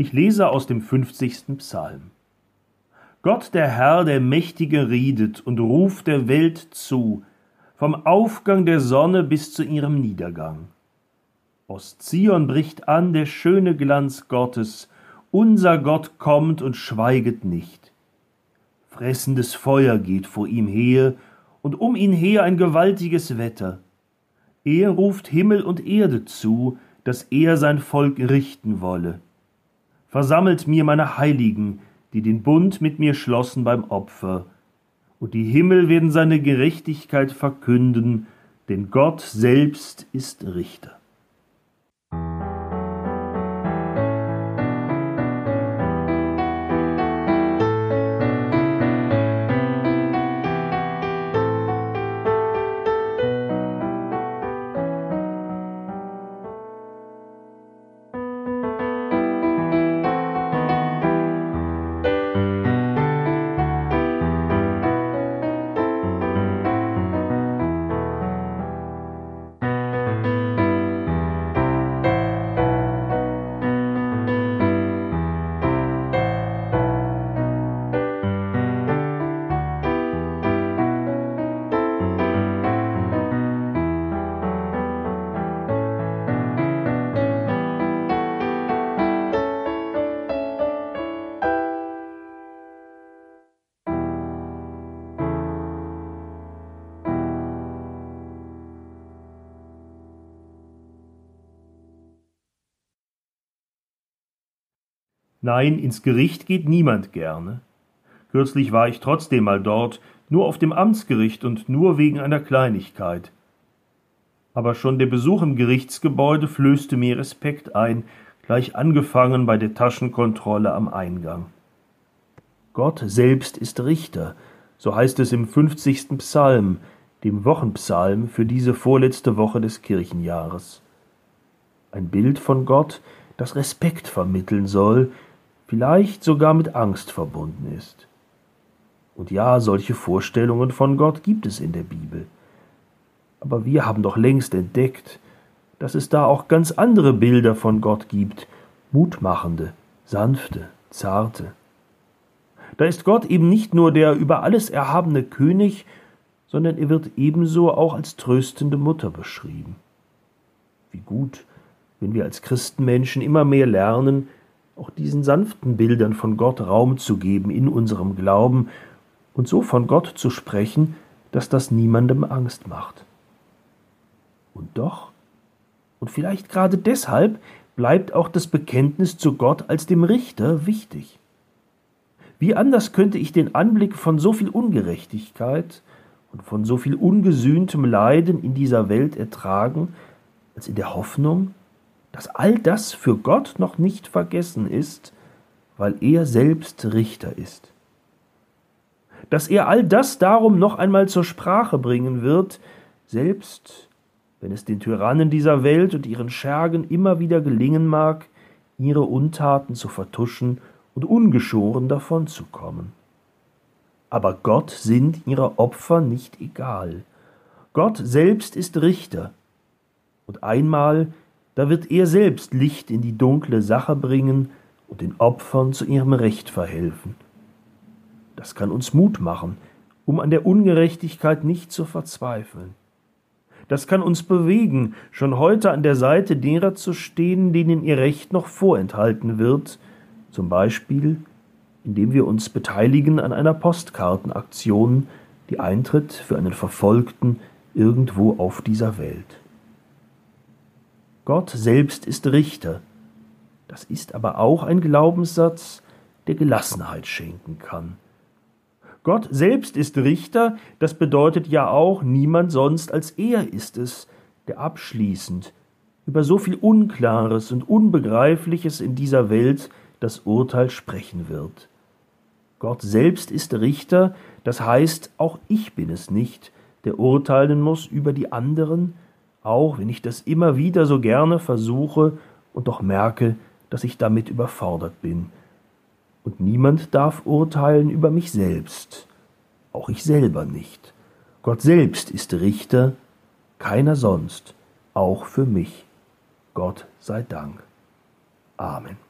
Ich lese aus dem 50. Psalm. Gott der Herr, der Mächtige, riedet und ruft der Welt zu, vom Aufgang der Sonne bis zu ihrem Niedergang. Aus Zion bricht an der schöne Glanz Gottes, unser Gott kommt und schweiget nicht. Fressendes Feuer geht vor ihm her, und um ihn her ein gewaltiges Wetter. Er ruft Himmel und Erde zu, dass er sein Volk richten wolle versammelt mir meine Heiligen, die den Bund mit mir schlossen beim Opfer. Und die Himmel werden seine Gerechtigkeit verkünden, denn Gott selbst ist Richter. Nein, ins Gericht geht niemand gerne. Kürzlich war ich trotzdem mal dort, nur auf dem Amtsgericht und nur wegen einer Kleinigkeit. Aber schon der Besuch im Gerichtsgebäude flößte mir Respekt ein, gleich angefangen bei der Taschenkontrolle am Eingang. Gott selbst ist Richter, so heißt es im fünfzigsten Psalm, dem Wochenpsalm für diese vorletzte Woche des Kirchenjahres. Ein Bild von Gott, das Respekt vermitteln soll, vielleicht sogar mit Angst verbunden ist. Und ja, solche Vorstellungen von Gott gibt es in der Bibel. Aber wir haben doch längst entdeckt, dass es da auch ganz andere Bilder von Gott gibt, mutmachende, sanfte, zarte. Da ist Gott eben nicht nur der über alles erhabene König, sondern er wird ebenso auch als tröstende Mutter beschrieben. Wie gut, wenn wir als Christenmenschen immer mehr lernen, auch diesen sanften Bildern von Gott Raum zu geben in unserem Glauben und so von Gott zu sprechen, dass das niemandem Angst macht. Und doch, und vielleicht gerade deshalb, bleibt auch das Bekenntnis zu Gott als dem Richter wichtig. Wie anders könnte ich den Anblick von so viel Ungerechtigkeit und von so viel ungesühntem Leiden in dieser Welt ertragen, als in der Hoffnung, dass all das für Gott noch nicht vergessen ist, weil er selbst Richter ist. Dass er all das darum noch einmal zur Sprache bringen wird, selbst wenn es den Tyrannen dieser Welt und ihren Schergen immer wieder gelingen mag, ihre Untaten zu vertuschen und ungeschoren davonzukommen. Aber Gott sind ihre Opfer nicht egal. Gott selbst ist Richter. Und einmal da wird er selbst Licht in die dunkle Sache bringen und den Opfern zu ihrem Recht verhelfen. Das kann uns Mut machen, um an der Ungerechtigkeit nicht zu verzweifeln. Das kann uns bewegen, schon heute an der Seite derer zu stehen, denen ihr Recht noch vorenthalten wird, zum Beispiel indem wir uns beteiligen an einer Postkartenaktion, die eintritt für einen Verfolgten irgendwo auf dieser Welt. Gott selbst ist Richter. Das ist aber auch ein Glaubenssatz, der Gelassenheit schenken kann. Gott selbst ist Richter, das bedeutet ja auch, niemand sonst als er ist es, der abschließend über so viel Unklares und Unbegreifliches in dieser Welt das Urteil sprechen wird. Gott selbst ist Richter, das heißt, auch ich bin es nicht, der urteilen muss über die anderen, auch wenn ich das immer wieder so gerne versuche und doch merke, dass ich damit überfordert bin. Und niemand darf urteilen über mich selbst, auch ich selber nicht. Gott selbst ist Richter, keiner sonst, auch für mich. Gott sei Dank. Amen.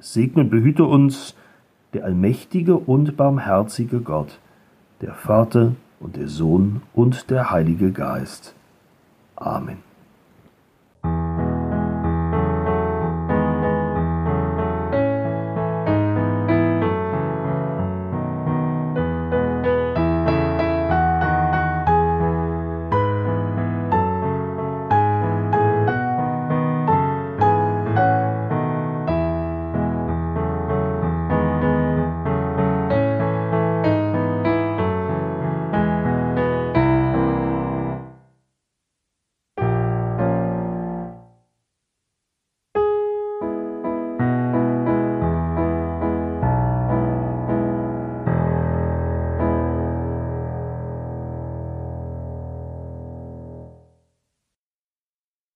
Segne und behüte uns der allmächtige und barmherzige Gott, der Vater und der Sohn und der Heilige Geist. Amen.